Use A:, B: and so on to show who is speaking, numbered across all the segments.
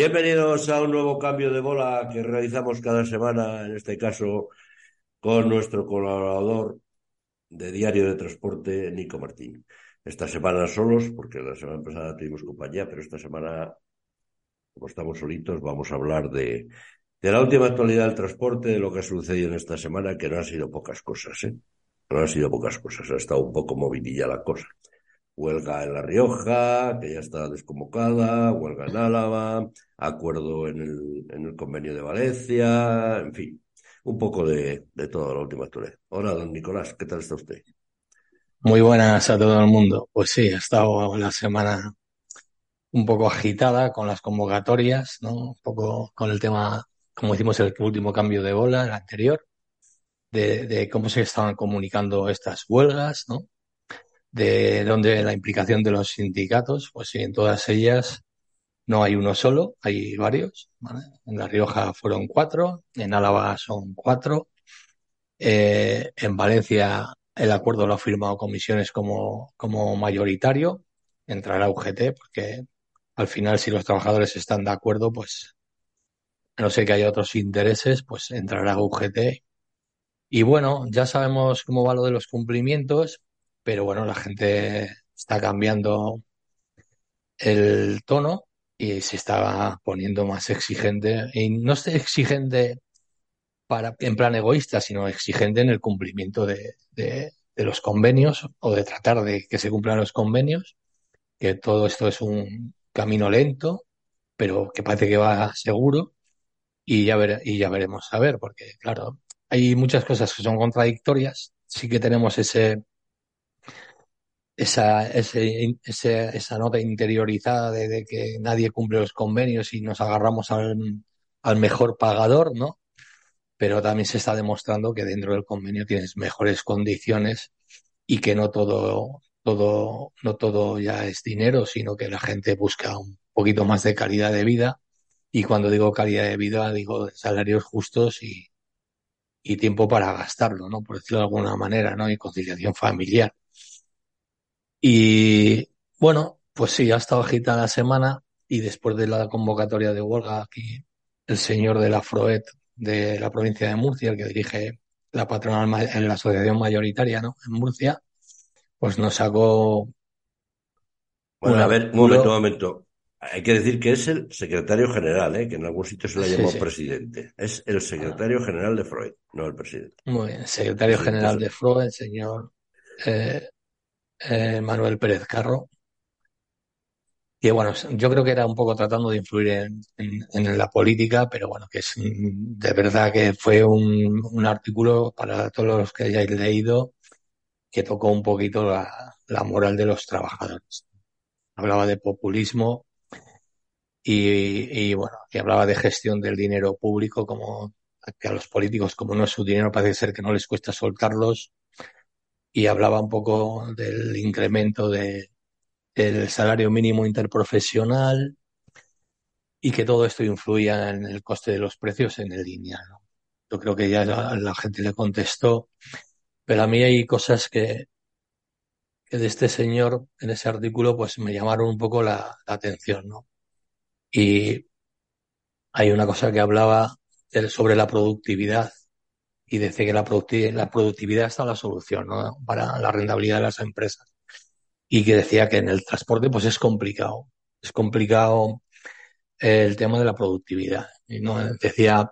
A: Bienvenidos a un nuevo cambio de bola que realizamos cada semana, en este caso con nuestro colaborador de Diario de Transporte, Nico Martín. Esta semana solos, porque la semana pasada tuvimos compañía, pero esta semana, como estamos solitos, vamos a hablar de, de la última actualidad del transporte, de lo que ha sucedido en esta semana, que no han sido pocas cosas, ¿eh? No han sido pocas cosas, ha estado un poco movidilla la cosa huelga en La Rioja, que ya está desconvocada, huelga en Álava, acuerdo en el, en el convenio de Valencia, en fin, un poco de, de toda la última actualidad. Hola, don Nicolás, ¿qué tal está usted?
B: Muy buenas a todo el mundo. Pues sí, ha estado la semana un poco agitada con las convocatorias, ¿no? Un poco con el tema, como hicimos el último cambio de bola, el anterior, de, de cómo se estaban comunicando estas huelgas, ¿no? De donde la implicación de los sindicatos, pues sí, en todas ellas no hay uno solo, hay varios. En La Rioja fueron cuatro, en Álava son cuatro, eh, en Valencia el acuerdo lo ha firmado comisiones como, como mayoritario, entrará UGT, porque al final si los trabajadores están de acuerdo, pues no sé que haya otros intereses, pues entrará UGT. Y bueno, ya sabemos cómo va lo de los cumplimientos, pero bueno, la gente está cambiando el tono y se está poniendo más exigente. Y no exigente para, en plan egoísta, sino exigente en el cumplimiento de, de, de los convenios o de tratar de que se cumplan los convenios, que todo esto es un camino lento, pero que parece que va seguro y ya, ver, y ya veremos a ver, porque claro, hay muchas cosas que son contradictorias. Sí que tenemos ese esa, ese, ese, esa nota interiorizada de, de, que nadie cumple los convenios y nos agarramos al, al, mejor pagador, ¿no? Pero también se está demostrando que dentro del convenio tienes mejores condiciones y que no todo, todo, no todo ya es dinero, sino que la gente busca un poquito más de calidad de vida. Y cuando digo calidad de vida, digo salarios justos y, y tiempo para gastarlo, ¿no? Por decirlo de alguna manera, ¿no? Y conciliación familiar. Y bueno, pues sí, ha estado agitada la semana y después de la convocatoria de huelga aquí, el señor de la FROET de la provincia de Murcia, el que dirige la patronal en la asociación mayoritaria, ¿no? En Murcia, pues nos sacó.
A: Bueno, a ver, un momento, un momento. Hay que decir que es el secretario general, ¿eh? que en algún sitio se sí, sí. presidente. Es el secretario general de Freud, no el presidente.
B: Muy bien, secretario general de Freud, señor eh, eh, Manuel Pérez Carro. Y bueno, yo creo que era un poco tratando de influir en, la política, pero bueno, que es de verdad que fue un, artículo para todos los que hayáis leído que tocó un poquito la, la moral de los trabajadores. Hablaba de populismo y, y, bueno, que hablaba de gestión del dinero público como que a los políticos, como no es su dinero, parece ser que no les cuesta soltarlos y hablaba un poco del incremento de, del salario mínimo interprofesional y que todo esto influía en el coste de los precios en el lineal. ¿no? Yo creo que ya la, la, gente le contestó, pero a mí hay cosas que, que de este señor en ese artículo pues me llamaron un poco la, la atención, ¿no? Y hay una cosa que hablaba sobre la productividad y dice que la, productividad, la productividad está la solución ¿no? para la rentabilidad de las empresas. Y que decía que en el transporte pues es complicado. Es complicado el tema de la productividad. Y decía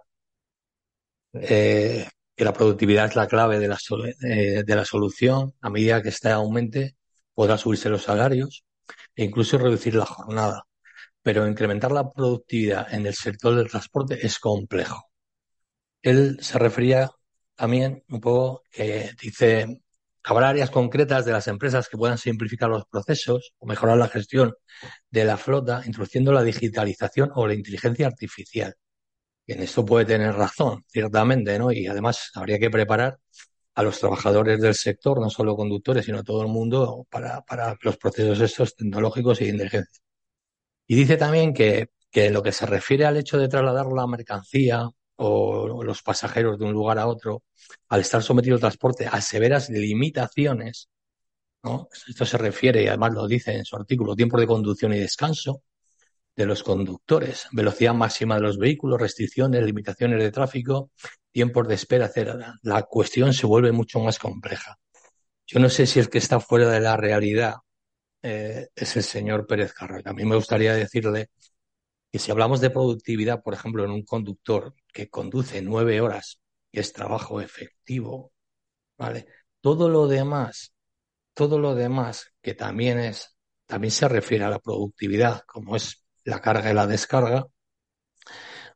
B: eh, que la productividad es la clave de la, eh, de la solución. A medida que esta aumente, podrá subirse los salarios e incluso reducir la jornada. Pero incrementar la productividad en el sector del transporte es complejo. Él se refería también un poco que dice, habrá áreas concretas de las empresas que puedan simplificar los procesos o mejorar la gestión de la flota, introduciendo la digitalización o la inteligencia artificial. En esto puede tener razón, ciertamente, ¿no? Y además habría que preparar a los trabajadores del sector, no solo conductores, sino todo el mundo, para, para los procesos estos tecnológicos y de inteligencia. Y dice también que, que en lo que se refiere al hecho de trasladar la mercancía o los pasajeros de un lugar a otro, al estar sometido al transporte a severas limitaciones, ¿no? Esto se refiere, y además lo dice en su artículo, tiempo de conducción y descanso, de los conductores, velocidad máxima de los vehículos, restricciones, limitaciones de tráfico, tiempos de espera, etc. La cuestión se vuelve mucho más compleja. Yo no sé si el que está fuera de la realidad eh, es el señor Pérez Carrera. A mí me gustaría decirle que si hablamos de productividad, por ejemplo, en un conductor que conduce nueve horas, que es trabajo efectivo, ¿vale? Todo lo demás, todo lo demás que también es, también se refiere a la productividad, como es la carga y la descarga,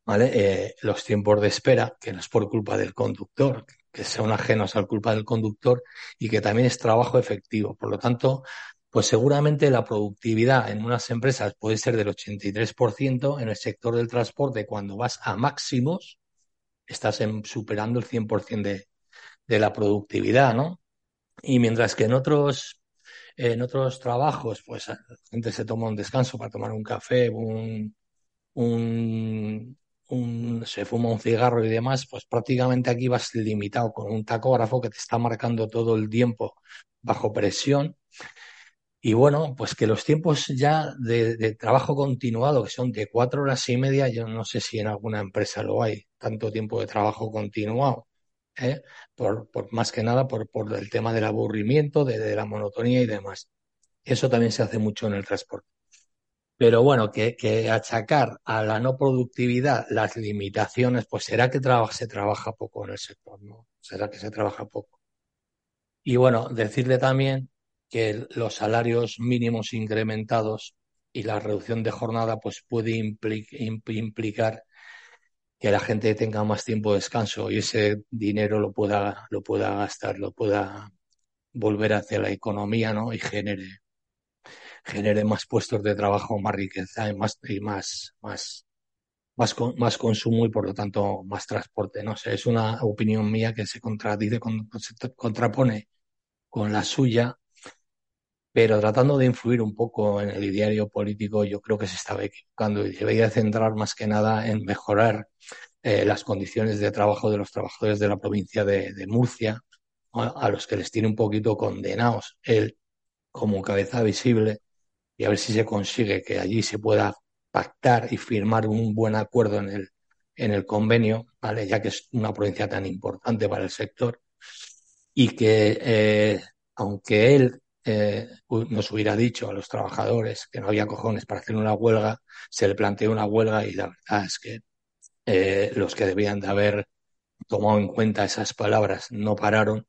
B: ¿vale? Eh, los tiempos de espera, que no es por culpa del conductor, que son ajenos a la culpa del conductor y que también es trabajo efectivo. Por lo tanto, pues seguramente la productividad en unas empresas puede ser del 83%, en el sector del transporte cuando vas a máximos, estás superando el 100% de, de la productividad, ¿no? Y mientras que en otros, en otros trabajos, pues la gente se toma un descanso para tomar un café, un, un, un, se fuma un cigarro y demás, pues prácticamente aquí vas limitado con un tacógrafo que te está marcando todo el tiempo bajo presión. Y bueno, pues que los tiempos ya de, de, trabajo continuado, que son de cuatro horas y media, yo no sé si en alguna empresa lo hay, tanto tiempo de trabajo continuado, ¿eh? por, por, más que nada por, por el tema del aburrimiento, de, de la monotonía y demás. Eso también se hace mucho en el transporte. Pero bueno, que, que, achacar a la no productividad las limitaciones, pues será que se trabaja poco en el sector, ¿no? Será que se trabaja poco. Y bueno, decirle también que los salarios mínimos incrementados y la reducción de jornada, pues puede implicar que la gente tenga más tiempo de descanso y ese dinero lo pueda, lo pueda gastar, lo pueda volver hacia la economía, ¿no? Y genere genere más puestos de trabajo, más riqueza y más, y más, más, más, más consumo y por lo tanto más transporte. No sé, es una opinión mía que se contradice, se contrapone con la suya, pero tratando de influir un poco en el ideario político, yo creo que se estaba equivocando y debería centrar más que nada en mejorar eh, las condiciones de trabajo de los trabajadores de la provincia de, Murcia, a, a, los que les tiene un poquito condenados él como cabeza visible y a ver si se consigue que allí se pueda pactar y firmar un buen acuerdo en el, en el convenio, ¿vale? ya que es una provincia tan importante para el sector, y que eh, aunque él eh, nos hubiera dicho a los trabajadores que no había cojones para hacer una huelga, se le planteó una huelga y la verdad es que eh, los que debían de haber tomado en cuenta esas palabras no pararon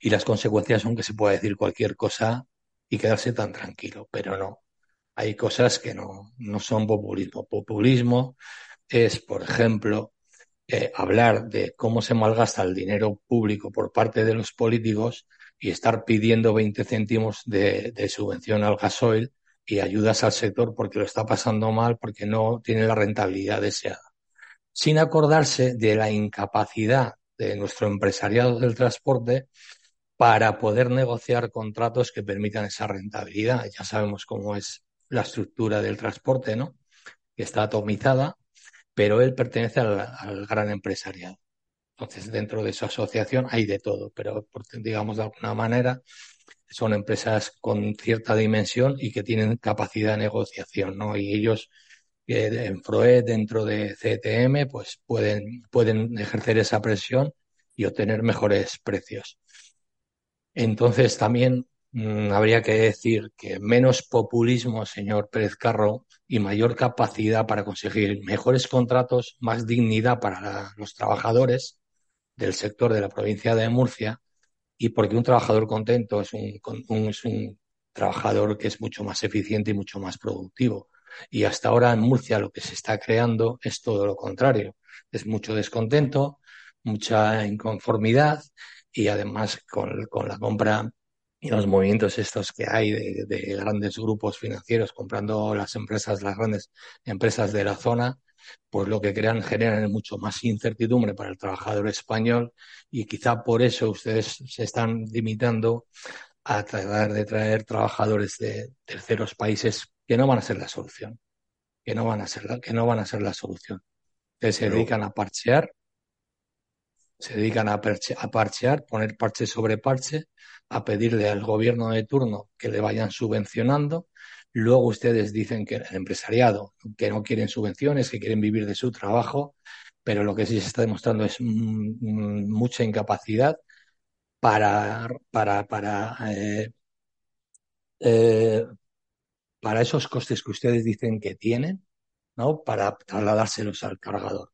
B: y las consecuencias son que se puede decir cualquier cosa y quedarse tan tranquilo, pero no. Hay cosas que no, no son populismo. Populismo es, por ejemplo, eh, hablar de cómo se malgasta el dinero público por parte de los políticos y estar pidiendo 20 céntimos de, subvención al gasoil y ayudas al sector porque lo está pasando mal, porque no tiene la rentabilidad deseada. Sin acordarse de la incapacidad de nuestro empresariado del transporte para poder negociar contratos que permitan esa rentabilidad. Ya sabemos cómo es la estructura del transporte, ¿no? Que está atomizada, pero él pertenece al gran empresariado. Entonces, dentro de su asociación hay de todo, pero digamos de alguna manera son empresas con cierta dimensión y que tienen capacidad de negociación, ¿no? Y ellos eh, en FROE, dentro de CTM, pues pueden, pueden ejercer esa presión y obtener mejores precios. Entonces también mmm, habría que decir que menos populismo, señor Pérez Carro, y mayor capacidad para conseguir mejores contratos, más dignidad para los trabajadores del sector de la provincia de Murcia, y porque un trabajador contento es un, un, trabajador que es mucho más eficiente y mucho más productivo. Y hasta ahora en Murcia lo que se está creando es todo lo contrario. Es mucho descontento, mucha inconformidad y además con, con la compra y los movimientos estos que hay de, de, grandes grupos financieros comprando las empresas, las grandes empresas de la zona, pues lo que crean generan mucho más incertidumbre para el trabajador español y quizá por eso ustedes se están limitando a tratar de traer trabajadores de terceros países que no van a ser la solución, que no van a ser la, que no van a ser la solución, que se dedican a parchear se dedican a, perche, a, parchear, poner parche sobre parche, a pedirle al gobierno de turno que le vayan subvencionando, Luego ustedes dicen que el empresariado, que no quieren subvenciones, que quieren vivir de su trabajo, pero lo que sí se está demostrando es mucha incapacidad para, para, para, eh, eh, para esos costes que ustedes dicen que tienen, ¿no? Para trasladárselos al cargador.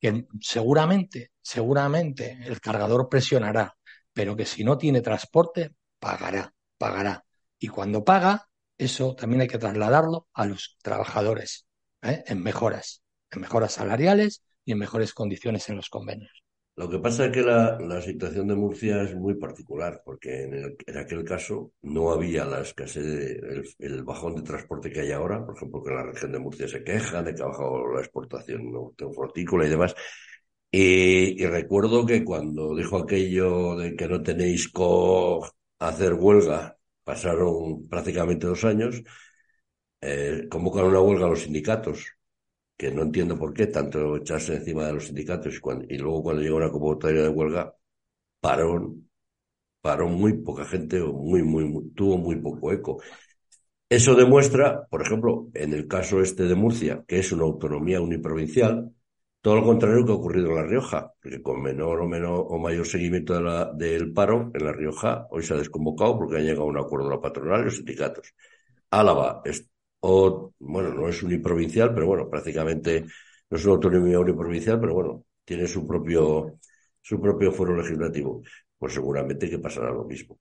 B: Que seguramente, seguramente el cargador presionará, pero que si no tiene transporte, pagará, pagará. Y cuando paga, eso también hay que trasladarlo a los trabajadores, ¿eh? en mejoras, en mejoras salariales y en mejores condiciones en los convenios.
A: Lo que pasa es que la, situación de Murcia es muy particular, porque en, aquel caso no había la escasez, el, bajón de transporte que hay ahora, por ejemplo, que la región de Murcia se quejan de que ha bajado la exportación de frutícola y demás. Y, recuerdo que cuando dijo aquello de que no tenéis co hacer huelga, pasaron prácticamente dos años, eh, convocaron una huelga a los sindicatos que no entiendo por qué tanto echarse encima de los sindicatos y, luego cuando llegó una convocatoria de huelga, paró, paró muy poca gente o muy, muy, tuvo muy poco eco. Eso demuestra, por ejemplo, en el caso este de Murcia, que es una autonomía uniprovincial, todo lo contrario que ha ocurrido en La Rioja, que con menor o, menor o mayor seguimiento de la, del paro, en La Rioja hoy se ha desconvocado porque han llegado a un acuerdo la patronal y los sindicatos. Álava o, bueno, no es uniprovincial, pero bueno, prácticamente no es una autonomía uniprovincial, pero bueno, tiene su propio, su propio foro legislativo. Pues seguramente que pasará lo mismo.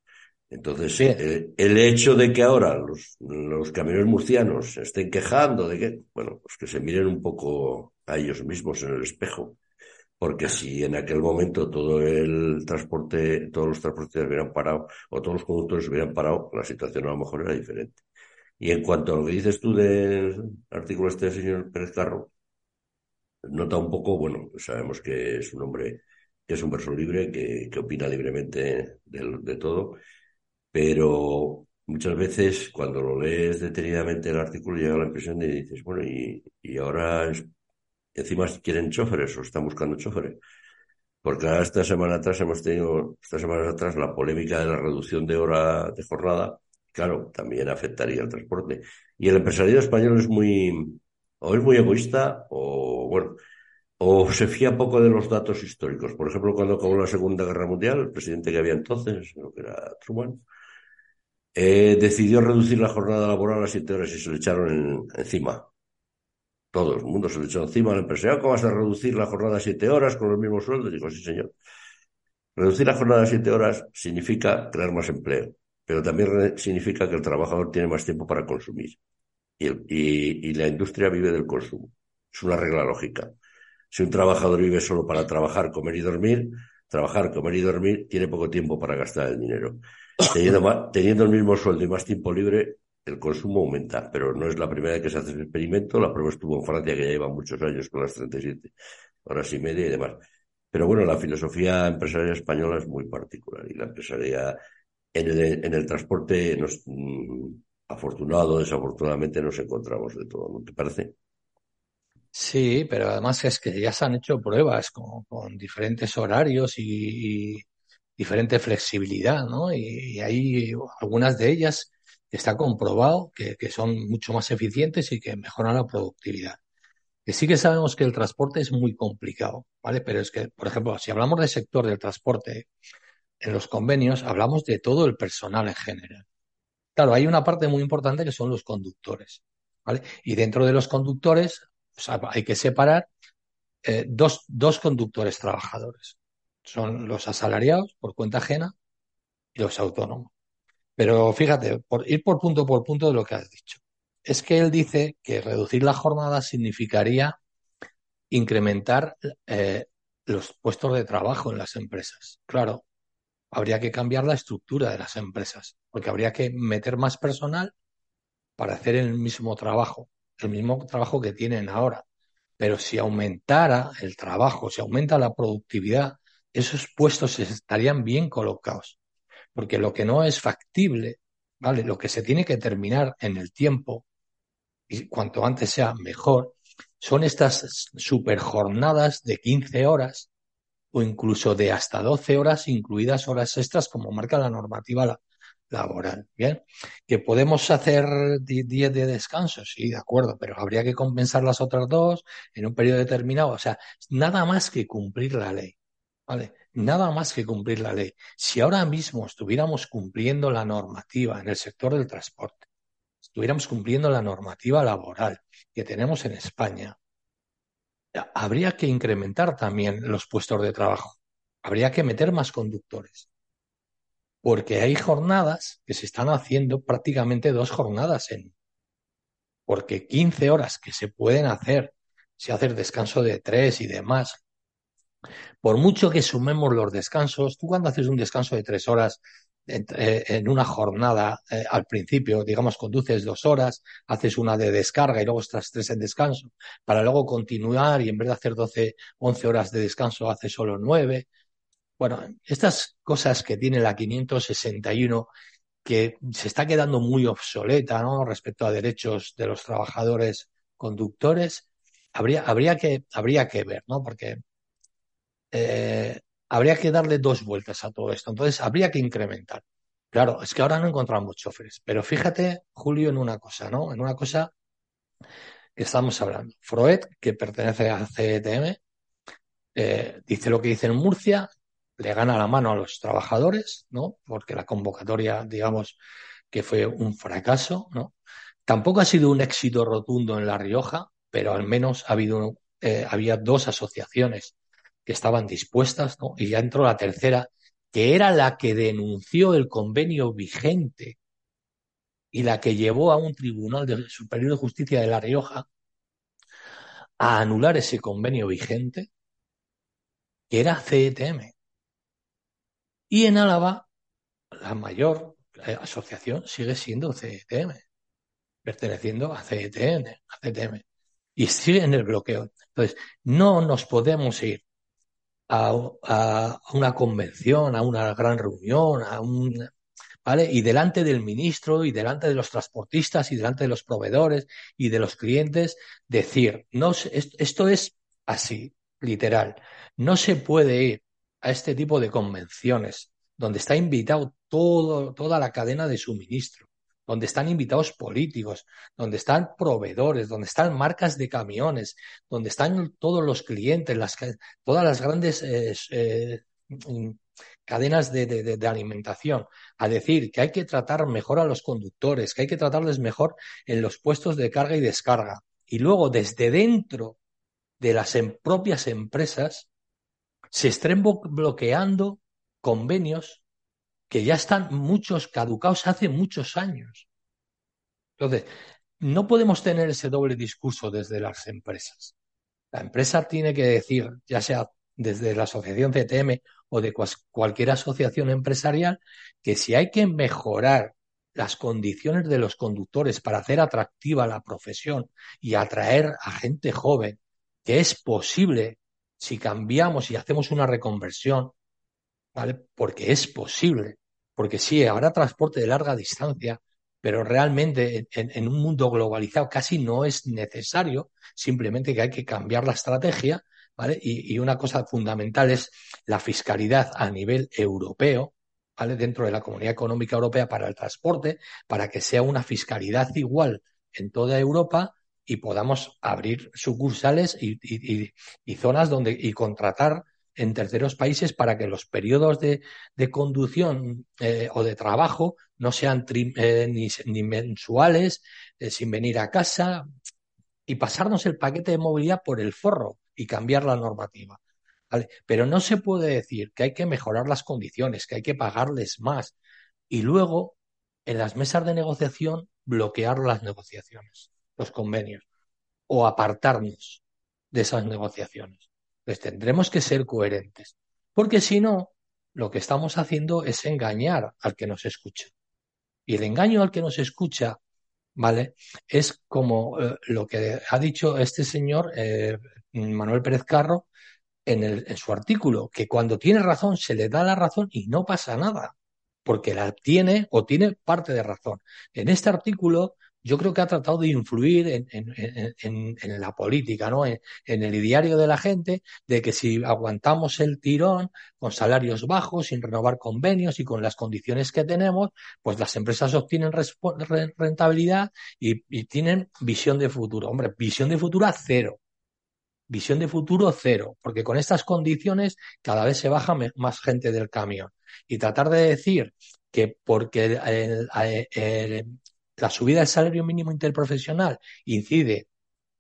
A: Entonces, eh, el hecho de que ahora los, los camiones murcianos se estén quejando de que, bueno, pues que se miren un poco a ellos mismos en el espejo. Porque si en aquel momento todo el transporte, todos los transportes hubieran parado, o todos los conductores hubieran parado, la situación a lo mejor era diferente. Y en cuanto a lo que dices tú del artículo este del señor Pérez Carro, nota un poco, bueno, sabemos que es un hombre que es un verso libre, que, que opina libremente de, de, todo, pero muchas veces cuando lo lees detenidamente el artículo llega la impresión de dices, bueno, y, y ahora encima quieren choferes o están buscando choferes. Porque esta semana atrás hemos tenido, esta semana atrás, la polémica de la reducción de hora de jornada claro, también afectaría el transporte. Y el empresariado español es muy, o es muy egoísta, o bueno, o se fía poco de los datos históricos. Por ejemplo, cuando acabó la Segunda Guerra Mundial, el presidente que había entonces, creo que era Truman, eh, decidió reducir la jornada laboral a siete horas y se le echaron encima. Todo el mundo se le echó encima al empresario. ¿Cómo vas a reducir la jornada a siete horas con los mismos sueldos? Dijo, sí, señor. Reducir la jornada a siete horas significa crear más empleo pero también significa que el trabajador tiene más tiempo para consumir. Y, la industria vive del consumo. Es una regla lógica. Si un trabajador vive solo para trabajar, comer y dormir, trabajar, comer y dormir, tiene poco tiempo para gastar el dinero. Teniendo, teniendo el mismo sueldo y más tiempo libre, el consumo aumenta, pero no es la primera vez que se hace el experimento. La prueba estuvo en Francia, que ya lleva muchos años con las 37 horas y media y demás. Pero bueno, la filosofía empresarial española es muy particular y la empresaria en el, transporte, nos, mm, afortunado desafortunadamente, nos encontramos de todo, ¿no te parece?
B: Sí, pero además es que ya se han hecho pruebas con, diferentes horarios y, diferente flexibilidad, ¿no? Y, hay algunas de ellas está comprobado que, son mucho más eficientes y que mejoran la productividad. Que sí que sabemos que el transporte es muy complicado, ¿vale? Pero es que, por ejemplo, si hablamos del sector del transporte, en los convenios hablamos de todo el personal en general. Claro, hay una parte muy importante que son los conductores, ¿vale? Y dentro de los conductores hay que separar eh, dos, dos conductores trabajadores. Son los asalariados por cuenta ajena y los autónomos. Pero fíjate, por ir por punto por punto de lo que has dicho. Es que él dice que reducir la jornada significaría incrementar eh, los puestos de trabajo en las empresas. Claro, habría que cambiar la estructura de las empresas, porque habría que meter más personal para hacer el mismo trabajo, el mismo trabajo que tienen ahora. Pero si aumentara el trabajo, si aumenta la productividad, esos puestos estarían bien colocados. Porque lo que no es factible, ¿vale? Lo que se tiene que terminar en el tiempo, y cuanto antes sea mejor, son estas superjornadas de 15 horas o incluso de hasta 12 horas, incluidas horas extras, como marca la normativa laboral. Bien, que podemos hacer 10 de descanso, sí, de acuerdo, pero habría que compensar las otras dos en un periodo determinado. O sea, nada más que cumplir la ley. ¿Vale? Nada más que cumplir la ley. Si ahora mismo estuviéramos cumpliendo la normativa en el sector del transporte, estuviéramos cumpliendo la normativa laboral que tenemos en España, habría que incrementar también los puestos de trabajo. Habría que meter más conductores porque hay jornadas que se están haciendo prácticamente dos jornadas en. Porque 15 horas que se pueden hacer, si haces descanso de tres y demás, por mucho que sumemos los descansos, tú cuando haces un descanso de tres horas en, eh, una jornada eh, al principio, digamos, conduces dos horas, haces una de descarga y luego estás tres en descanso, para luego continuar y en vez de hacer 12, 11 horas de descanso, haces solo nueve. Bueno, estas cosas que tiene la 561 que se está quedando muy obsoleta ¿no? respecto a derechos de los trabajadores conductores, habría, habría, que, habría que ver, ¿no? Porque eh, habría que darle dos vueltas a todo esto. Entonces, habría que incrementar. Claro, es que ahora no encontramos choferes. Pero fíjate, Julio, en una cosa, ¿no? En una cosa que estamos hablando. Freud, que pertenece a CETM, eh, dice lo que dice en Murcia, le gana la mano a los trabajadores, ¿no? Porque la convocatoria, digamos, que fue un fracaso, ¿no? Tampoco ha sido un éxito rotundo en La Rioja, pero al menos ha habido, eh, había dos asociaciones que estaban dispuestas, ¿no? Y ya entró la tercera, que era la que denunció el convenio vigente y la que llevó a un tribunal de superior de justicia de La Rioja a anular ese convenio vigente, que era CETM. Y en Álava, la mayor asociación sigue siendo CETM, perteneciendo a CETN, a CETM. Y sigue en el bloqueo. Entonces, no nos podemos ir a, una convención, a una gran reunión, a un, ¿vale? Y delante del ministro y delante de los transportistas y delante de los proveedores y de los clientes decir, no, esto es así, literal. No se puede ir a este tipo de convenciones, donde está invitado todo, toda la cadena de suministro, donde están invitados políticos, donde están proveedores, donde están marcas de camiones, donde están todos los clientes, todas las grandes eh, eh, cadenas de, de, alimentación, a decir que hay que tratar mejor a los conductores, que hay que tratarles mejor en los puestos de carga y descarga. Y luego, desde dentro de las em, propias empresas, se estén bloqueando convenios que ya están muchos caducados hace muchos años. Entonces, no podemos tener ese doble discurso desde las empresas. La empresa tiene que decir, ya sea desde la asociación CTM o de cualquier asociación empresarial, que si hay que mejorar las condiciones de los conductores para hacer atractiva la profesión y atraer a gente joven, que es posible si cambiamos y hacemos una reconversión, Porque es posible. Porque sí, habrá transporte de larga distancia, pero realmente en, un mundo globalizado casi no es necesario, simplemente que hay que cambiar la estrategia, ¿vale? Y, y una cosa fundamental es la fiscalidad a nivel europeo, ¿vale? Dentro de la Comunidad Económica Europea para el transporte, para que sea una fiscalidad igual en toda Europa y podamos abrir sucursales y, zonas donde y contratar en terceros países para que los periodos de, conducción eh, o de trabajo no sean eh, ni, mensuales, eh, sin venir a casa, y pasarnos el paquete de movilidad por el forro y cambiar la normativa. Pero no se puede decir que hay que mejorar las condiciones, que hay que pagarles más y luego en las mesas de negociación bloquear las negociaciones los convenios o apartarnos de esas negociaciones. Pues tendremos que ser coherentes, porque si no, lo que estamos haciendo es engañar al que nos escucha. Y el engaño al que nos escucha, ¿vale? Es como eh, lo que ha dicho este señor, eh, Manuel Pérez Carro, en, el, en su artículo, que cuando tiene razón se le da la razón y no pasa nada, porque la tiene o tiene parte de razón. En este artículo yo creo que ha tratado de influir en, en, la política, ¿no? En, el ideario de la gente, de que si aguantamos el tirón con salarios bajos, sin renovar convenios y con las condiciones que tenemos, pues las empresas obtienen rentabilidad y, tienen visión de futuro. Hombre, visión de futuro cero. Visión de futuro cero, porque con estas condiciones cada vez se baja más gente del camión. Y tratar de decir que porque el, la subida del salario mínimo interprofesional incide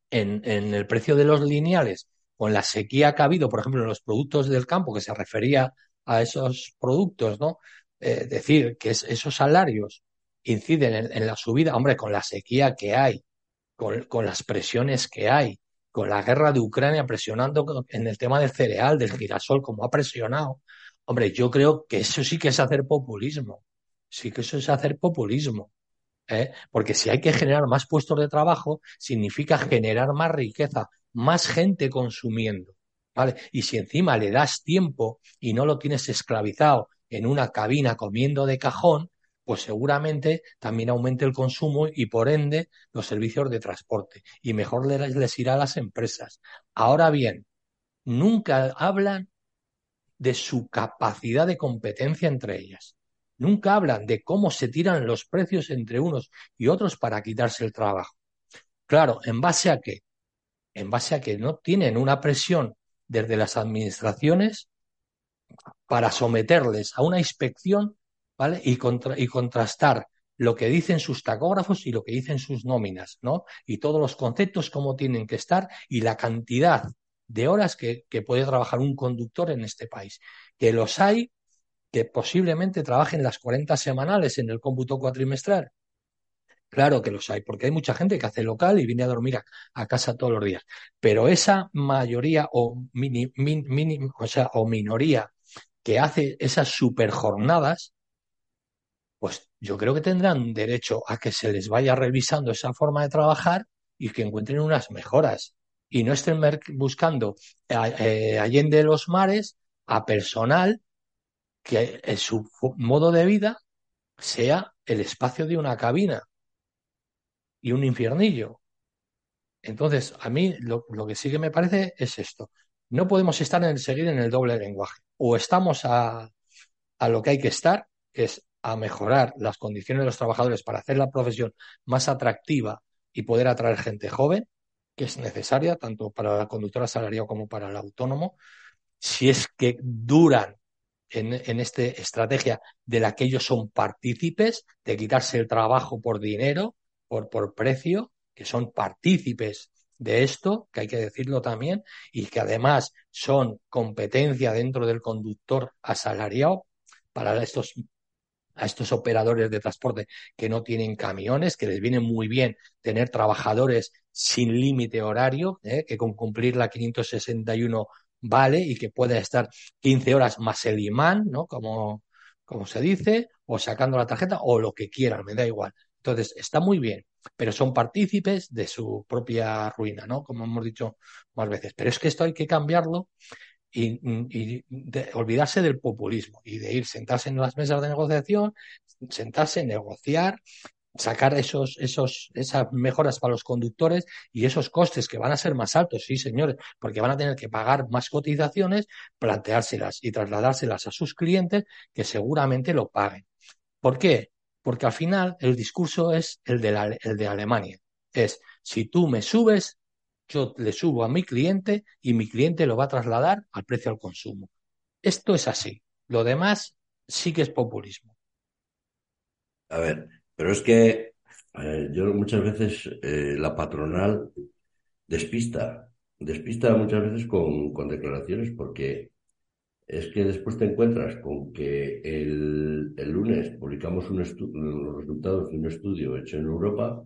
B: en, el precio de los lineales con la sequía que ha habido, por ejemplo, en los productos del campo, que se refería a esos productos, ¿no? Es eh, decir, que esos salarios inciden en, la subida, hombre, con la sequía que hay, con, con, las presiones que hay, con la guerra de Ucrania presionando en el tema del cereal, del girasol, como ha presionado. Hombre, yo creo que eso sí que es hacer populismo. Sí que eso es hacer populismo. ¿Eh? porque si hay que generar más puestos de trabajo, significa generar más riqueza, más gente consumiendo. ¿vale? Y si encima le das tiempo y no lo tienes esclavizado en una cabina comiendo de cajón, pues seguramente también aumente el consumo y por ende los servicios de transporte y mejor les, les irá a las empresas. Ahora bien, nunca hablan de su capacidad de competencia entre ellas. Nunca hablan de cómo se tiran los precios entre unos y otros para quitarse el trabajo. Claro, ¿en base a qué? En base a que no tienen una presión desde las administraciones para someterles a una inspección, ¿vale? Y, y contrastar lo que dicen sus tacógrafos y lo que dicen sus nóminas, ¿no? Y todos los conceptos, cómo tienen que estar y la cantidad de horas que puede trabajar un conductor en este país. Que los hay posiblemente trabajen las 40 semanales en el cómputo cuatrimestral. Claro que los hay, porque hay mucha gente que hace local y viene a dormir a, casa todos los días. Pero esa mayoría o, mini, o, sea, o minoría que hace esas superjornadas, pues yo creo que tendrán derecho a que se les vaya revisando esa forma de trabajar y que encuentren unas mejoras. Y no estén buscando eh, allende los mares a personal que su modo de vida sea el espacio de una cabina y un infiernillo. Entonces, a mí lo, que sí que me parece es esto. No podemos estar en seguir en el doble lenguaje. O estamos a, a lo que hay que estar, que es a mejorar las condiciones de los trabajadores para hacer la profesión más atractiva y poder atraer gente joven, que es necesaria tanto para la conductora asalariada como para el autónomo. Si es que duran en, esta estrategia de la que ellos son partícipes, de quitarse el trabajo por dinero, por, por precio, que son partícipes de esto, que hay que decirlo también, y que además son competencia dentro del conductor asalariado para estos a estos operadores de transporte que no tienen camiones, que les viene muy bien tener trabajadores sin límite horario, ¿eh? que con cumplir la 561 vale y que puede estar 15 horas más el imán, ¿no? Como, como se dice, o sacando la tarjeta, o lo que quieran, me da igual. Entonces, está muy bien, pero son partícipes de su propia ruina, ¿no? Como hemos dicho más veces. Pero es que esto hay que cambiarlo y, y olvidarse del populismo y de ir, sentarse en las mesas de negociación, sentarse, negociar sacar esos, esos, esas mejoras para los conductores y esos costes que van a ser más altos, sí, señores, porque van a tener que pagar más cotizaciones, planteárselas y trasladárselas a sus clientes que seguramente lo paguen. ¿Por qué? Porque al final el discurso es el de, el de Alemania. Es, si tú me subes, yo le subo a mi cliente y mi cliente lo va a trasladar al precio al consumo. Esto es así. Lo demás sí que es populismo.
A: A ver, pero es que yo muchas veces eh, la patronal despista, despista muchas veces con, con, declaraciones porque es que después te encuentras con que el, el lunes publicamos un los resultados de un estudio hecho en Europa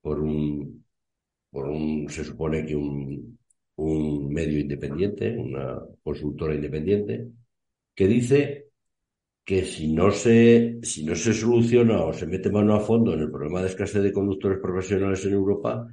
A: por un, por un se supone que un, un medio independiente, una consultora independiente, que dice que si no se, si no se soluciona o se mete mano a fondo en el problema de escasez de conductores profesionales en Europa,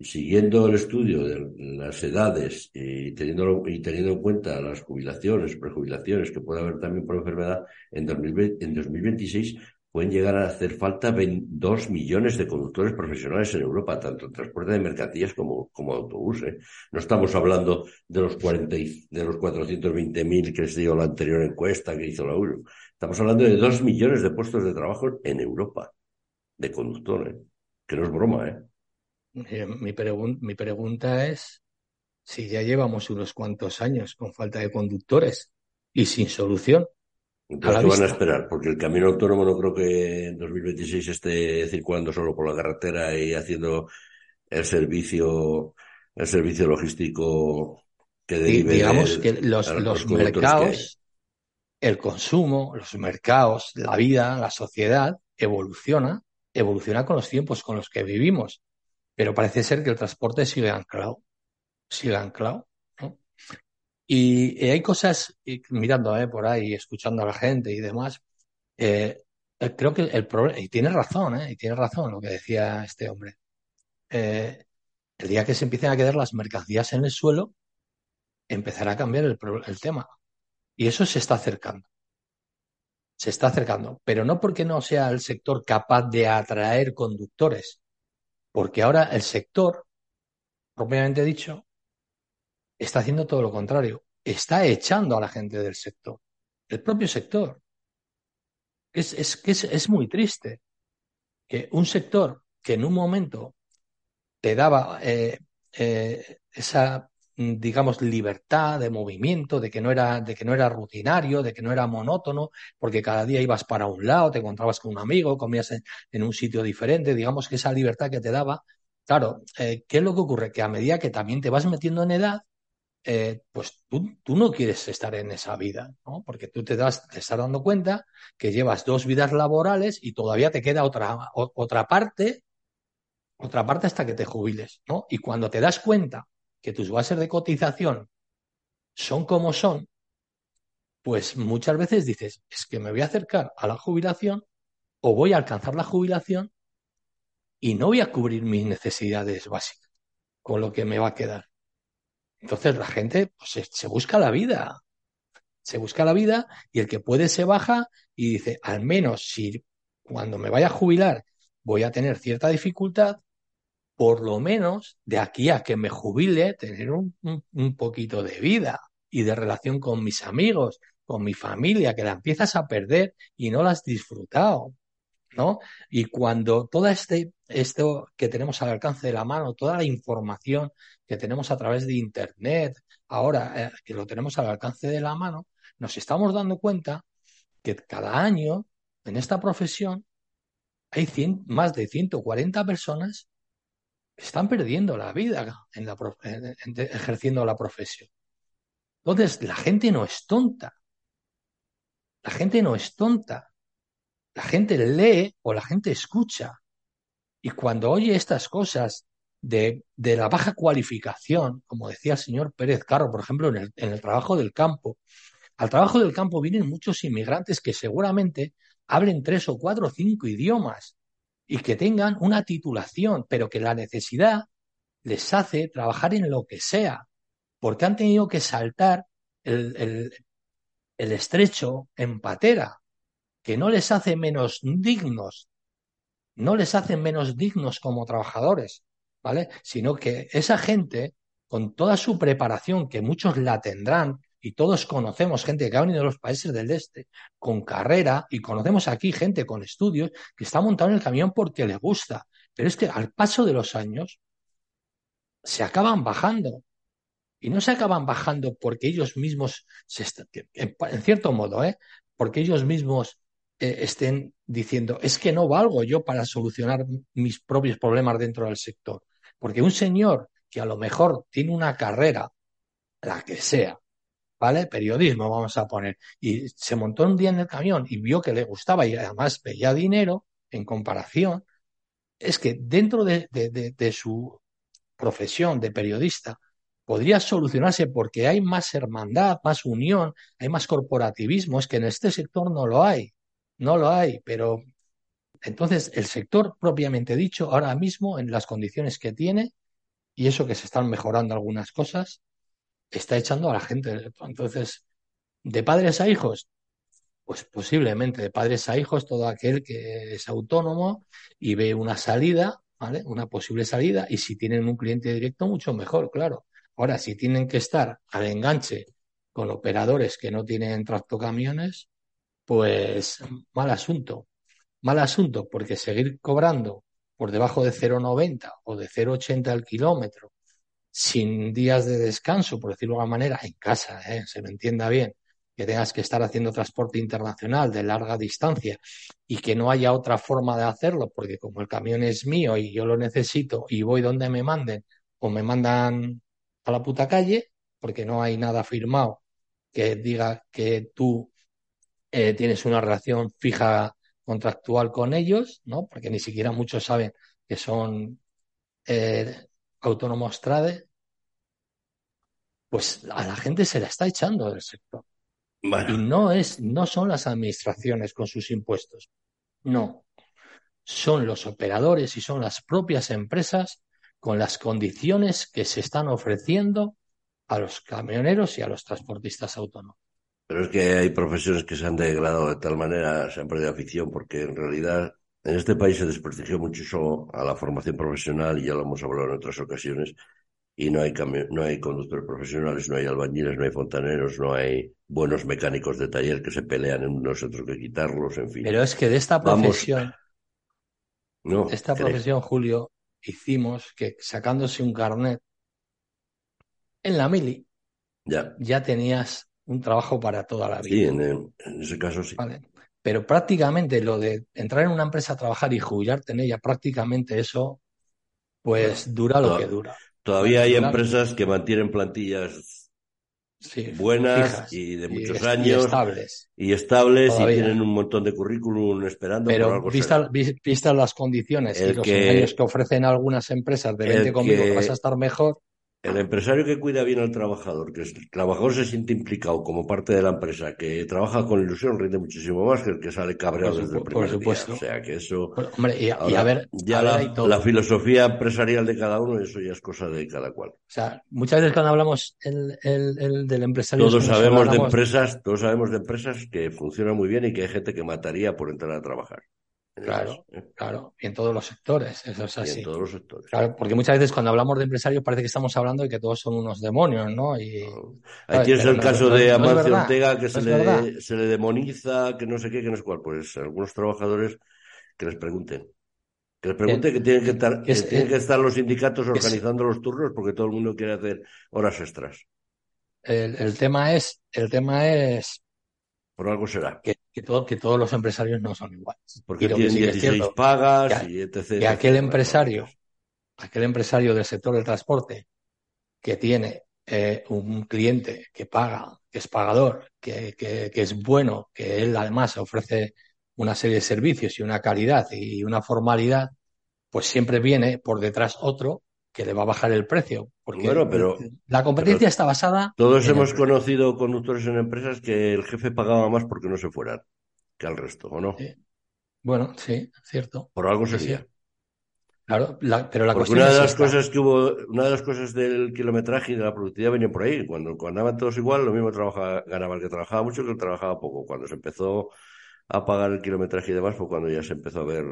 A: siguiendo el estudio de las edades y teniendo, y teniendo en cuenta las jubilaciones, prejubilaciones que puede haber también por enfermedad, en, en 2026 pueden llegar a hacer falta dos millones de conductores profesionales en Europa, tanto en transporte de mercancías como, como autobuses. No estamos hablando de los 40 de los 420.000 que les dio la anterior encuesta que hizo la URU. Estamos hablando de dos millones de puestos de trabajo en Europa de conductores, que no es broma, ¿eh?
B: Mi pregunta es si ya llevamos unos cuantos años con falta de conductores y sin solución.
A: Entonces, ¿qué van a esperar? Porque el camino autónomo no creo que en 2026 esté circulando solo por la carretera y haciendo el servicio, el servicio logístico que derive
B: digamos que los, los mercados, el consumo, los mercados, la vida, la sociedad evoluciona, evoluciona con los tiempos con los que vivimos. Pero parece ser que el transporte sigue anclado, sigue anclado. Y, hay cosas, mirando eh, por ahí, escuchando a la gente y demás, eh, eh, creo que el problema, y tiene razón, y tiene razón lo que decía este hombre. el día que se empiecen a quedar las mercancías en el suelo, empezará a cambiar el, el tema. Y eso se está acercando. Se está acercando. Pero no porque no sea el sector capaz de atraer conductores, porque ahora el sector, propiamente dicho, está haciendo todo lo contrario. Está echando a la gente del sector. El propio sector. Es, es, es, es muy triste que un sector que en un momento te daba eh, eh, esa, digamos, libertad de movimiento, de que, no era, de que no era rutinario, de que no era monótono, porque cada día ibas para un lado, te encontrabas con un amigo, comías en un sitio diferente, digamos que esa libertad que te daba, claro, eh, ¿qué es lo que ocurre? Que a medida que también te vas metiendo en edad, eh, pues tú, tú, no quieres estar en esa vida, ¿no? Porque tú te, das, te estás dando cuenta que llevas dos vidas laborales y todavía te queda otra, otra parte, otra parte hasta que te jubiles, ¿no? Y cuando te das cuenta que tus bases de cotización son como son, pues muchas veces dices, es que me voy a acercar a la jubilación o voy a alcanzar la jubilación y no voy a cubrir mis necesidades básicas con lo que me va a quedar. Entonces la gente pues, se, busca la vida, se busca la vida y el que puede se baja y dice, al menos si cuando me vaya a jubilar voy a tener cierta dificultad, por lo menos de aquí a que me jubile, tener un, un, poquito de vida y de relación con mis amigos, con mi familia, que la empiezas a perder y no la has disfrutado. ¿No? Y cuando todo este, esto que tenemos al alcance de la mano, toda la información que tenemos a través de Internet, ahora eh, que lo tenemos al alcance de la mano, nos estamos dando cuenta que cada año en esta profesión hay más de 140 personas que están perdiendo la vida ejerciendo la profesión. Entonces, la gente no es tonta. La gente no es tonta. La gente lee o la gente escucha. Y cuando oye estas cosas de, de la baja cualificación, como decía el señor Pérez Carro, por ejemplo, en el, trabajo del campo, al trabajo del campo vienen muchos inmigrantes que seguramente hablen tres o cuatro o cinco idiomas y que tengan una titulación, pero que la necesidad les hace trabajar en lo que sea, porque han tenido que saltar el, el, el estrecho en patera que no les hace menos dignos, no les hace menos dignos como trabajadores, ¿vale? Sino que esa gente, con toda su preparación, que muchos la tendrán, y todos conocemos gente que ha venido de los países del este con carrera, y conocemos aquí gente con estudios que está montado en el camión porque le gusta. Pero es que al paso de los años se acaban bajando. Y no se acaban bajando porque ellos mismos, se en cierto modo, ¿eh? porque ellos mismos eh, estén diciendo, es que no valgo yo para solucionar mis propios problemas dentro del sector. Porque un señor que a lo mejor tiene una carrera, la que sea, ¿vale? Periodismo, vamos a poner, y se montó un día en el camión y vio que le gustaba y además veía dinero en comparación, es que dentro de, de su profesión de periodista podría solucionarse porque hay más hermandad, más unión, hay más corporativismo, es que en este sector no lo hay. No lo hay, pero entonces el sector propiamente dicho, ahora mismo en las condiciones que tiene, y eso que se están mejorando algunas cosas, está echando a la gente. Entonces, de padres a hijos, Pues posiblemente de padres a hijos, todo aquel que es autónomo y ve una salida, ¿vale? Una posible salida, y si tienen un cliente directo, mucho mejor, claro. Ahora, si tienen que estar al enganche con operadores que no tienen tractocamiones, pues mal asunto. Mal asunto, porque seguir cobrando por debajo de 0,90 o de 0,80 al kilómetro, sin días de descanso, por decirlo de alguna manera, en casa, ¿eh? se me entienda bien, que tengas que estar haciendo transporte internacional de larga distancia y que no haya otra forma de hacerlo, porque como el camión es mío y yo lo necesito y voy donde me manden o me mandan a la puta calle, porque no hay nada firmado que diga que tú eh, tienes una relación fija contractual con ellos, ¿no? Porque ni siquiera muchos saben que son eh, autónomos trade, pues a la gente se la está echando del sector.
A: Bueno.
B: Y no es, no son las administraciones con sus impuestos. No. Son los operadores y son las propias empresas con las condiciones que se están ofreciendo a los camioneros y a los transportistas autónomos.
A: Pero es que hay profesiones que se han degradado de tal manera, se han perdido afición, porque en realidad en este país se desprestigió mucho a la formación profesional, y ya lo hemos hablado en otras ocasiones, y no hay, no hay conductores profesionales, no hay albañiles, no hay fontaneros, no hay buenos mecánicos de taller que se pelean en unos otros que quitarlos, en fin.
B: Pero es que de esta profesión,
A: no,
B: esta profesión, Julio, hicimos que sacándose un carnet en la mili,
A: ya,
B: ya tenías un trabajo para toda la vida.
A: Sí, en, en ese caso sí.
B: Vale. Pero prácticamente lo de entrar en una empresa a trabajar y jubilarte en ella, prácticamente eso, pues
A: Bueno,
B: dura lo que dura.
A: Todavía hay
B: Dura-
A: empresas que mantienen plantillas
B: sí,
A: buenas
B: fijas
A: y de muchos
B: y
A: años
B: estables.
A: y estables y tienen un montón de currículum esperando por
B: Pero
A: algo
B: vista- vistas las condiciones y los
A: que-
B: engaños que ofrecen algunas empresas de
A: el
B: vente conmigo que
A: que-
B: vas a estar mejor,
A: El empresario que cuida bien al trabajador, que el trabajador se siente implicado como parte de la empresa, que trabaja con ilusión, rinde muchísimo más que el que sale cabreado
B: Por
A: desde el primer
B: por supuesto.
A: día. O sea que eso,
B: hombre, y,
A: ahora,
B: a ver,
A: ya
B: a ver,
A: la, filosofía empresarial de cada uno, eso ya es cosa de cada cual.
B: O sea, muchas veces cuando hablamos el, el- el del empresario, es
A: Todos sabemos de empresas, todos sabemos de empresas que funcionan muy bien y que hay gente que mataría por entrar a trabajar.
B: Claro.
A: ¿eh?
B: Claro, y en todos los sectores, eso es
A: Y
B: así.
A: en todos los sectores.
B: Claro, porque muchas veces cuando hablamos de empresarios parece que estamos hablando de que todos son unos demonios, ¿no? Y
A: ¿no? Ahí
B: ¿sabes?
A: tienes
B: Pero
A: el
B: no-
A: caso
B: no-
A: de
B: es
A: Amancio Ortega que se
B: es
A: le, se le demoniza, que no sé qué, que no sé cuál. Pues algunos trabajadores que les pregunten. Que les pregunten que tienen que estar,
B: que es-
A: que tienen que estar los sindicatos
B: es-
A: organizando los turnos porque todo el mundo quiere hacer horas extras.
B: El, el tema es, el tema es
A: Por algo será.
B: que, que, todo- que todos los empresarios no son iguales.
A: Porque
B: Y lo que sí es
A: 16
B: cierto,
A: pagas
B: que-
A: y etc.
B: que aquel empresario, aquel empresario del sector del transporte que tiene eh, un cliente que paga, que es pagador, que, que, que es bueno, que él además ofrece una serie de servicios y una calidad y una formalidad, pues siempre viene por detrás otro que le va a bajar el precio. Porque
A: Bueno, pero-
B: la competencia
A: pero
B: está basada
A: Todos
B: el
A: hemos conocido conductores en empresas que el jefe pagaba más porque no se fueran que al resto, ¿o no?
B: Sí. Bueno, sí, cierto.
A: Por algo
B: Sí, sí.
A: sería.
B: Claro, la- pero la
A: Porque
B: cuestión
A: una de las cosas que hubo, una de las cosas del kilometraje y de la productividad venía por ahí. Cuando, cuando andaban todos igual, lo mismo trabajaba, ganaba el que trabajaba mucho que el que trabajaba poco. Cuando se empezó a pagar el kilometraje y demás, fue cuando ya se empezó a ver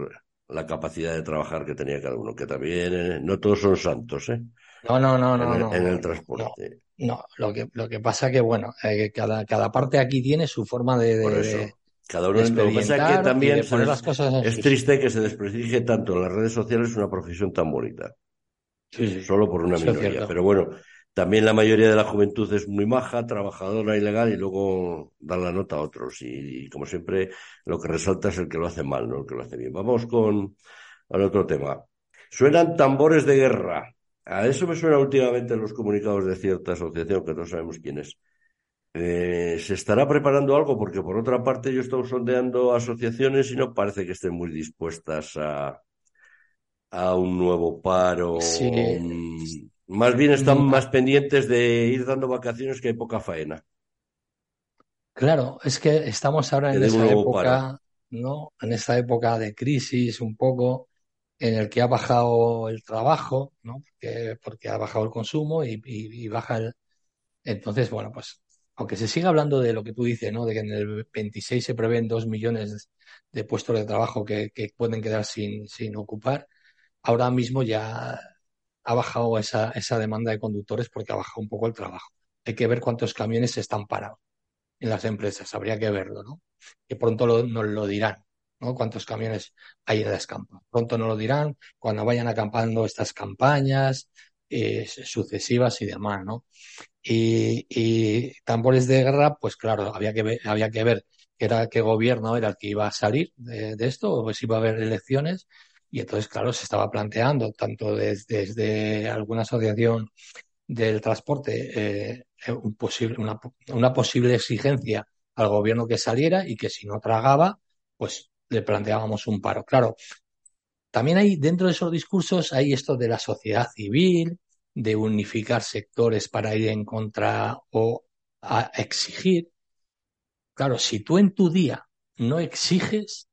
A: la capacidad de trabajar que tenía cada uno. Que también, eh, no todos son santos, ¿eh?
B: No, no, no,
A: En
B: no,
A: el,
B: no,
A: en
B: no,
A: el
B: no,
A: transporte.
B: no. Lo que, lo que pasa que, bueno, eh, cada, cada parte aquí tiene su forma de, de,
A: Por eso.
B: de-
A: Cada
B: de
A: uno, lo que pasa es que también
B: las cosas
A: es triste que se desprestigie tanto en las redes sociales una profesión tan bonita.
B: Sí, sí.
A: solo por una minoría. Pero bueno, también la mayoría de la juventud es muy maja, trabajadora, ilegal y luego dan la nota a otros. Y, y como siempre, lo que resalta es el que lo hace mal, no el que lo hace bien. Vamos con al otro tema. Suenan tambores de guerra. A eso me suena últimamente en los comunicados de cierta asociación, que no sabemos quién es. Eh, ¿se estará preparando algo? Porque por otra parte yo estoy sondeando asociaciones y no parece que estén muy dispuestas a, a un nuevo paro.
B: Sí.
A: Más bien están más pendientes de ir dando vacaciones que poca faena.
B: Claro, es que estamos ahora en esa época, ¿no? En esta época de crisis un poco, en el que ha bajado el trabajo, ¿no? Porque, porque ha bajado el consumo y, y- y baja el... Entonces, bueno, pues aunque se siga hablando de lo que tú dices, ¿no? De que en el 26 se prevén dos millones de puestos de trabajo que, que pueden quedar sin, sin ocupar, ahora mismo ya ha bajado esa, esa demanda de conductores porque ha bajado un poco el trabajo. Hay que ver cuántos camiones están parados en las empresas, habría que verlo, ¿no? Que pronto lo, nos lo dirán, ¿no? Cuántos camiones hay en las campas. Pronto nos lo dirán cuando vayan acampando estas campañas eh, sucesivas y demás, ¿no? Y, y, tambores de guerra, pues claro, había que ver, había que ver era qué gobierno era el que iba a salir de esto, o si iba a haber elecciones, y entonces, claro, se estaba planteando, tanto desde, alguna asociación del transporte, eh, posible, una, una, posible exigencia al gobierno que saliera y que si no tragaba, pues le planteábamos un paro. Claro, también hay dentro de esos discursos hay esto de la sociedad civil, de unificar sectores para ir en contra o a exigir. Claro, si tú en tu día no exiges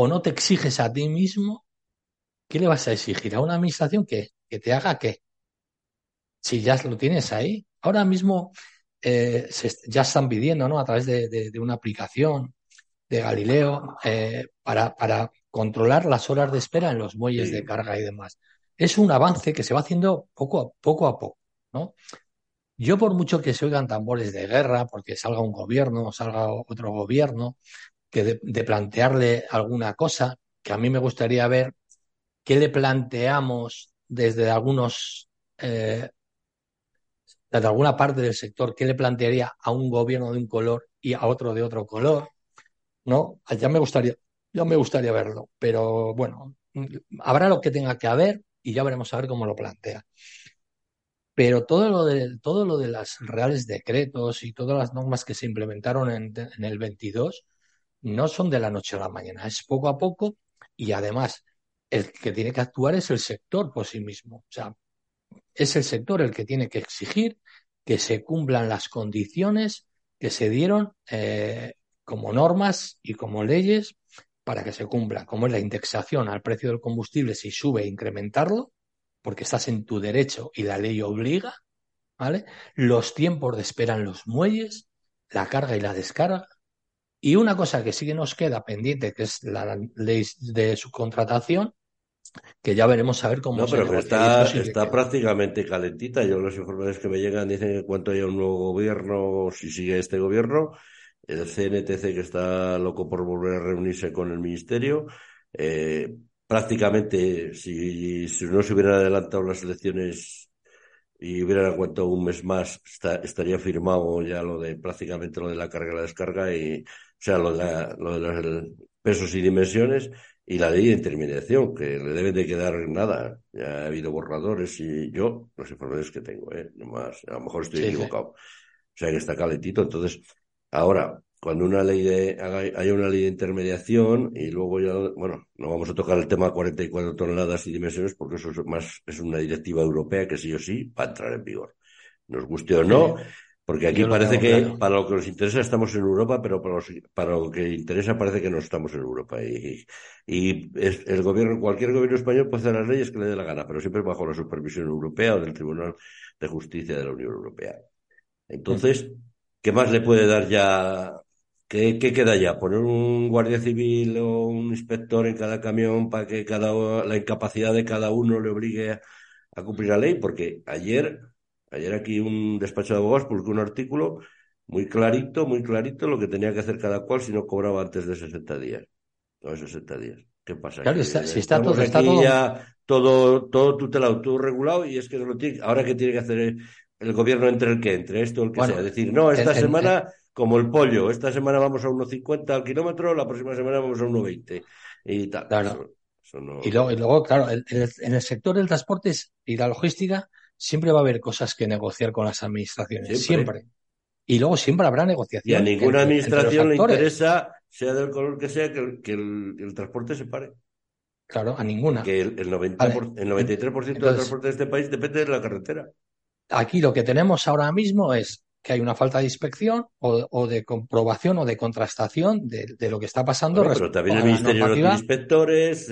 B: o no te exiges a ti mismo, ¿qué le vas a exigir a una administración que, que te haga qué? Si ya lo tienes ahí. Ahora mismo eh, se, ya están pidiendo, ¿no? A través de, de, de una aplicación de Galileo eh, para, para, controlar las horas de espera en los muelles sí. de carga y demás. Es un avance que se va haciendo poco a poco, a poco ¿no? Yo por mucho que se oigan tambores de guerra, porque salga un gobierno, salga otro gobierno, que de, plantearle alguna cosa, que a mí me gustaría ver qué le planteamos desde algunos eh, desde alguna parte del sector, qué le plantearía a un gobierno de un color y a otro de otro color, ¿no? Ya me gustaría, ya me gustaría verlo, pero bueno, habrá lo que tenga que haber y ya veremos a ver cómo lo plantea. Pero todo lo de, todo lo de las reales decretos y todas las normas que se implementaron en, en el 22 no son de la noche a la mañana, es poco a poco y además el que tiene que actuar es el sector por sí mismo. O sea, es el sector el que tiene que exigir que se cumplan las condiciones que se dieron eh, como normas y como leyes para que se cumplan, como es la indexación al precio del combustible si sube, incrementarlo, porque estás en tu derecho y la ley obliga, ¿vale? Los tiempos de espera en los muelles, la carga y la descarga. Y una cosa que sí que nos queda pendiente, que es la ley de subcontratación, que ya veremos a ver cómo
A: no, pero que está, está prácticamente calentita. Yo los informes que me llegan dicen que cuanto haya un nuevo gobierno, si sigue este gobierno, el CNTC que está loco por volver a reunirse con el ministerio, eh, prácticamente si, si, no se hubieran adelantado las elecciones y hubieran aguantado un mes más, está, estaría firmado ya lo de prácticamente lo de la carga y la descarga y, sea, lo de, la, lo de los pesos y dimensiones y la ley de intermediación, que le deben de quedar nada. Ya ha habido borradores y yo, los informes que tengo, ¿eh? Nomás, a lo mejor estoy sí, equivocado. Sí. O sea, que está calentito. Entonces, ahora, cuando una ley de, hay una ley de intermediación y luego ya, bueno, no vamos a tocar el tema 44 toneladas y dimensiones porque eso es más, es una directiva europea que sí o sí va a entrar en vigor. Nos guste o no, porque aquí parece que claro. para lo que nos interesa estamos en Europa, pero para, los, para, lo que interesa parece que no estamos en Europa. Y, y es, el gobierno, cualquier gobierno español puede hacer las leyes que le dé la gana, pero siempre bajo la supervisión europea o del Tribunal de Justicia de la Unión Europea. Entonces, ¿qué más le puede dar ya? ¿Qué, qué queda ya? ¿Poner un guardia civil o un inspector en cada camión para que cada, la incapacidad de cada uno le obligue a, a cumplir la ley? Porque ayer Ayer aquí un despacho de abogados publicó un artículo muy clarito, muy clarito lo que tenía que hacer cada cual si no cobraba antes de 60 días. No, 60 días. ¿Qué pasa?
B: Claro, está, si está todo, está todo...
A: ya todo, todo tutelado, todo regulado y es que lo tiene, ahora que tiene que hacer el gobierno entre el que entre esto, el que bueno, sea. Decir, no, esta semana, como el pollo, esta semana vamos a 1,50 al kilómetro, la próxima semana vamos a 1,20 y tal.
B: Claro. Eso, eso no... y, luego, y luego, claro, el, en el sector del transporte y la logística siempre va a haber cosas que negociar con las administraciones, siempre. siempre. Y luego siempre habrá negociación.
A: Y a ninguna entre, administración entre le interesa, sea del color que sea, que el, que el, el transporte se pare.
B: Claro, a ninguna.
A: Que el, el, 90 vale. por, el 93% Entonces, del transporte de este país depende de la carretera.
B: Aquí lo que tenemos ahora mismo es que hay una falta de inspección o, o de comprobación o de contrastación de, de, lo que está pasando.
A: Bueno, pero también el Ministerio no tiene inspectores,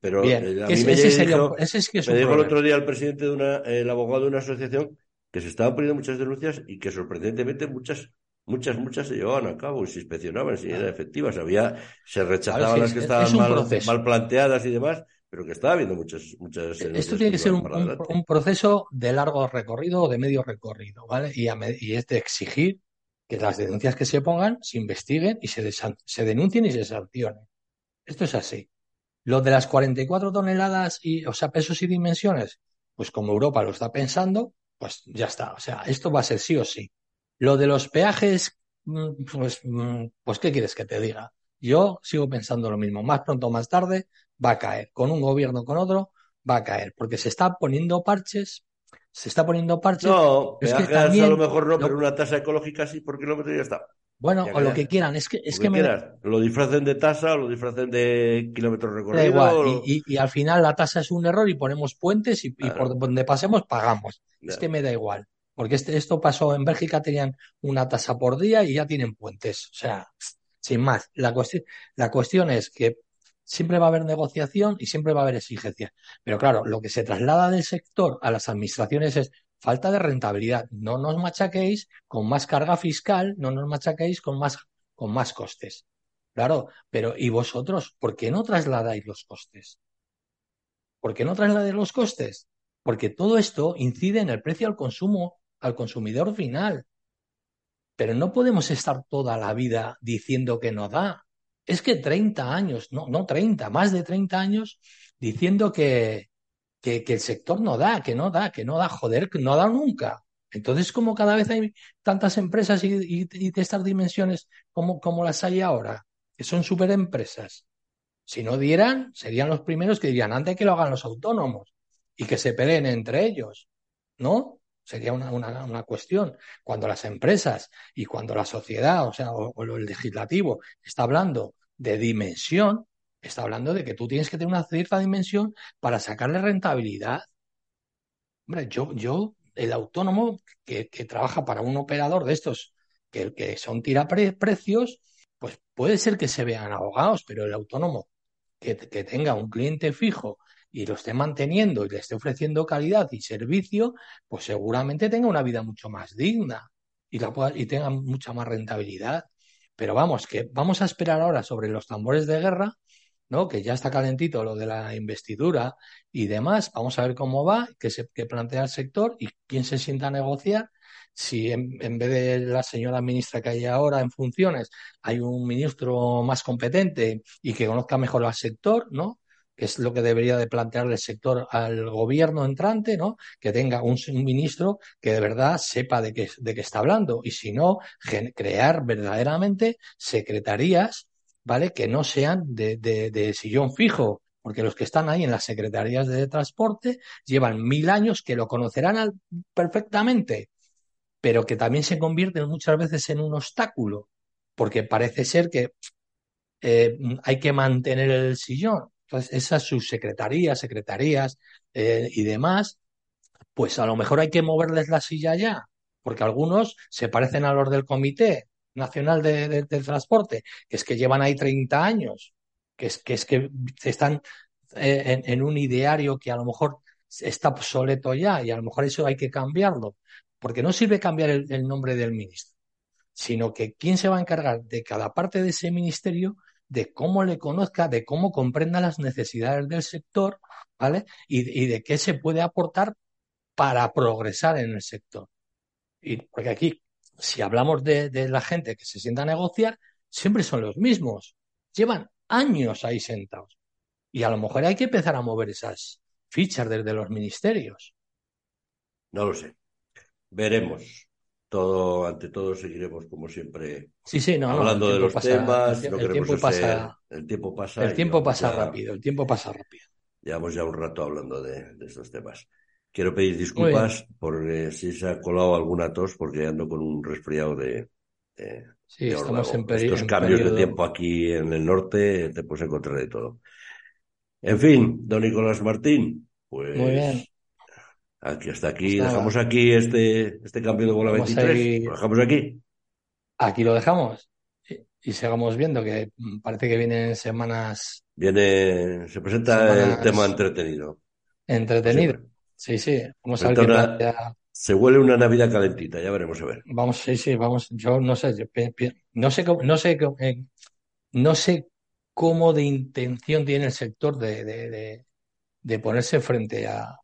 A: pero
B: Bien,
A: eh, a
B: mí
A: ese,
B: me,
A: ese,
B: dijo, ese es que es
A: me dijo el otro día el presidente de una, el abogado de una asociación que se estaban poniendo muchas denuncias y que sorprendentemente muchas muchas, muchas se llevaban a cabo y se inspeccionaban si eran efectivas. Había, se rechazaban las que estaban mal, mal, planteadas y demás, pero que estaba habiendo muchas, muchas.
B: Esto tiene que ser un, un, proceso de largo recorrido o de medio recorrido, ¿vale? Y, y es de exigir que las denuncias que se pongan se investiguen y se, se denuncien y se sancionen. Esto es así. Lo de las 44 toneladas y, o sea, pesos y dimensiones, pues como Europa lo está pensando, pues ya está. O sea, esto va a ser sí o sí. Lo de los peajes, mm, pues, mm, pues ¿qué quieres que te diga? Yo sigo pensando lo mismo. Más pronto o más tarde va a caer. Con un gobierno con otro va a caer. Porque se está poniendo parches. Se está poniendo parches.
A: No, peajes a lo mejor no, pero una tasa ecológica sí por kilómetro ya está.
B: Bueno, o lo que quieran. Es que, es que,
A: me... Lo disfracen de tasa o lo disfracen de kilómetros recorridos. igual.
B: Y, al final la tasa es un error y ponemos puentes y, por donde pasemos pagamos. Es que me da igual. Porque este, esto pasó en Bélgica, tenían una tasa por día y ya tienen puentes. O sea, sin más. La cuestión, la cuestión es que siempre va a haber negociación y siempre va a haber exigencia. Pero claro, lo que se traslada del sector a las administraciones es falta de rentabilidad. No nos machaquéis con más carga fiscal, no nos machaquéis con más, con más costes. Claro, pero ¿y vosotros? ¿Por qué no trasladáis los costes? ¿Por qué no trasladáis los costes? Porque todo esto incide en el precio al consumo al consumidor final. Pero no podemos estar toda la vida diciendo que no da. Es que 30 años, no, no 30, más de 30 años diciendo que, que, el sector no da, que no da, que no da, joder, que no ha dado nunca. Entonces, como cada vez hay tantas empresas y, de estas dimensiones como, como las hay ahora, que son superempresas, si no dieran, serían los primeros que dirían, antes que lo hagan los autónomos y que se peleen entre ellos, ¿no? Sería una, una, una, cuestión. Cuando las empresas y cuando la sociedad, o sea, o, el legislativo está hablando de dimensión, está hablando de que tú tienes que tener una cierta dimensión para sacarle rentabilidad. Hombre, yo, yo, el autónomo que, que trabaja para un operador de estos que, que son tiraprecios, pues puede ser que se vean ahogados, pero el autónomo que, que tenga un cliente fijo y lo esté manteniendo y le esté ofreciendo calidad y servicio, pues seguramente tenga una vida mucho más digna y, la y tenga mucha más rentabilidad. Pero vamos, que vamos a esperar ahora sobre los tambores de guerra, ¿no? Que ya está calentito lo de la investidura y demás. Vamos a ver cómo va, qué, se, plantea el sector y quién se sienta a negociar. Si en, en, vez de la señora ministra que hay ahora en funciones, hay un ministro más competente y que conozca mejor al sector, ¿no? Que es lo que debería de plantear el sector al gobierno entrante, ¿no? Que tenga un, ministro que de verdad sepa de qué, de qué está hablando y si no, crear verdaderamente secretarías, ¿vale? Que no sean de, de, sillón fijo, porque los que están ahí en las secretarías de transporte llevan mil años que lo conocerán perfectamente, pero que también se convierten muchas veces en un obstáculo, porque parece ser que eh, hay que mantener el sillón esas subsecretarías, secretarías eh, y demás, pues a lo mejor hay que moverles la silla ya, porque algunos se parecen a los del Comité Nacional de, del Transporte, que es que llevan ahí 30 años, que es que, es que están eh, en, un ideario que a lo mejor está obsoleto ya y a lo mejor eso hay que cambiarlo, porque no sirve cambiar el nombre del ministro, sino que quién se va a encargar de cada parte de ese ministerio de cómo le conozca, de cómo comprenda las necesidades del sector, ¿vale? Y, de qué se puede aportar para progresar en el sector. Y porque aquí, si hablamos de, de la gente que se sienta a negociar, siempre son los mismos. Llevan años ahí sentados. Y a lo mejor hay que empezar a mover esas fichas desde los ministerios.
A: No lo sé. Veremos todo, ante todo seguiremos como siempre
B: sí, sí, no,
A: hablando de los temas.
B: El, el tiempo pasa,
A: el tiempo pasa.
B: El tiempo pasa rápido, el tiempo pasa rápido.
A: Llevamos ya un rato hablando de, de estos temas. Quiero pedir disculpas por eh, si se ha colado alguna tos, porque ando con un resfriado de. de
B: sí, estamos en
A: Estos cambios de tiempo aquí en el norte te puedes encontrar de todo. En fin, don Nicolás Martín, pues.
B: Muy bien.
A: Aquí hasta aquí, pues dejamos aquí este, este cambio de bola 23. Lo dejamos aquí.
B: Aquí lo dejamos. Y, sigamos viendo que parece que vienen semanas.
A: Viene, se presenta el tema entretenido.
B: Entretenido. Sí, sí. Vamos a ver qué
A: Se huele una Navidad calentita, ya veremos a ver.
B: Vamos, sí, sí, vamos. Yo no sé, yo no sé, cómo- no sé, cómo- eh, no sé cómo de intención tiene el sector de, de, de, de ponerse frente a,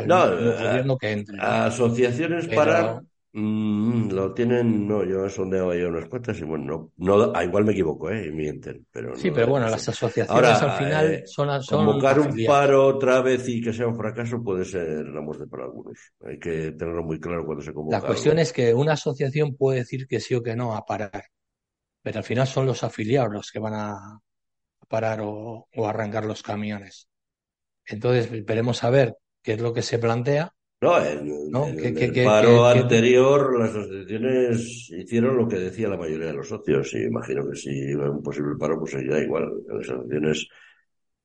B: al
A: No,
B: nuevo
A: a-
B: gobierno que entre, ¿no?
A: asociaciones
B: Pero
A: parar, mm, lo tienen, no, yo he sondeado ya unas cuantas y bueno, no, no, ah, igual me equivoco, ¿eh? Y mienten, pero
B: sí, pero bueno, las asociaciones al
A: Ahora,
B: final
A: eh,
B: son, son
A: convocar un paro otra vez y que sea un fracaso puede ser la muerte para algunos. Hay que tenerlo muy claro cuando se
B: La
A: convoca
B: cuestión
A: algo.
B: es que una asociación puede decir que sí o que no a parar, pero al final son los afiliados los que van a parar o, o arrancar los camiones. Entonces, veremos a ver qué es lo que se plantea,
A: No, en,
B: ¿no?
A: en
B: ¿Qué,
A: el
B: qué, qué,
A: paro anterior las asociaciones hicieron lo que decía la mayoría de los socios y imagino que si iba un posible paro pues seguirá igual. Las asociaciones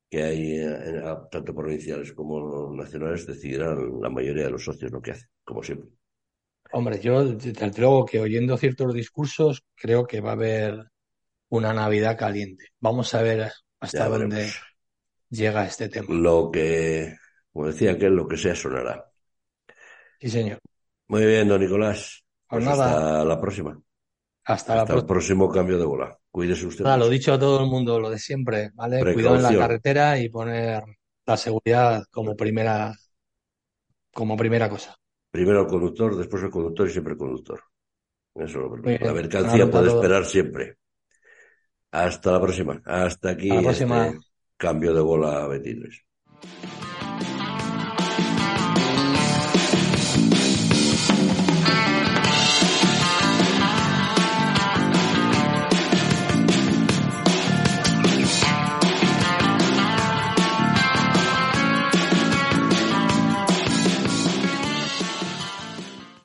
A: que hay eh, tanto provinciales como nacionales decidirán la mayoría de los socios lo que hacen, como siempre.
B: Hombre, yo desde luego que oyendo ciertos discursos creo que va a haber una Navidad caliente. Vamos a ver hasta dónde llega este tema.
A: Lo que, como decía aquel, lo que sea sonará.
B: Sí, señor.
A: Muy bien, don Nicolás.
B: Pues
A: Pues
B: nada,
A: hasta la próxima.
B: hasta la
A: Hasta el
B: próxima.
A: próximo cambio de bola. Cuídese usted
B: Nada, lo dicho a todo el mundo, lo de siempre, ¿vale? Cuidado en la carretera y poner la seguridad como primera, como primera cosa.
A: Primero el conductor, después el conductor y siempre el conductor. Eso lo. La mercancía puede
B: todo.
A: esperar siempre. Hasta la próxima. Hasta
B: Hasta la
A: aquí
B: próxima.
A: este cambio de bola 23.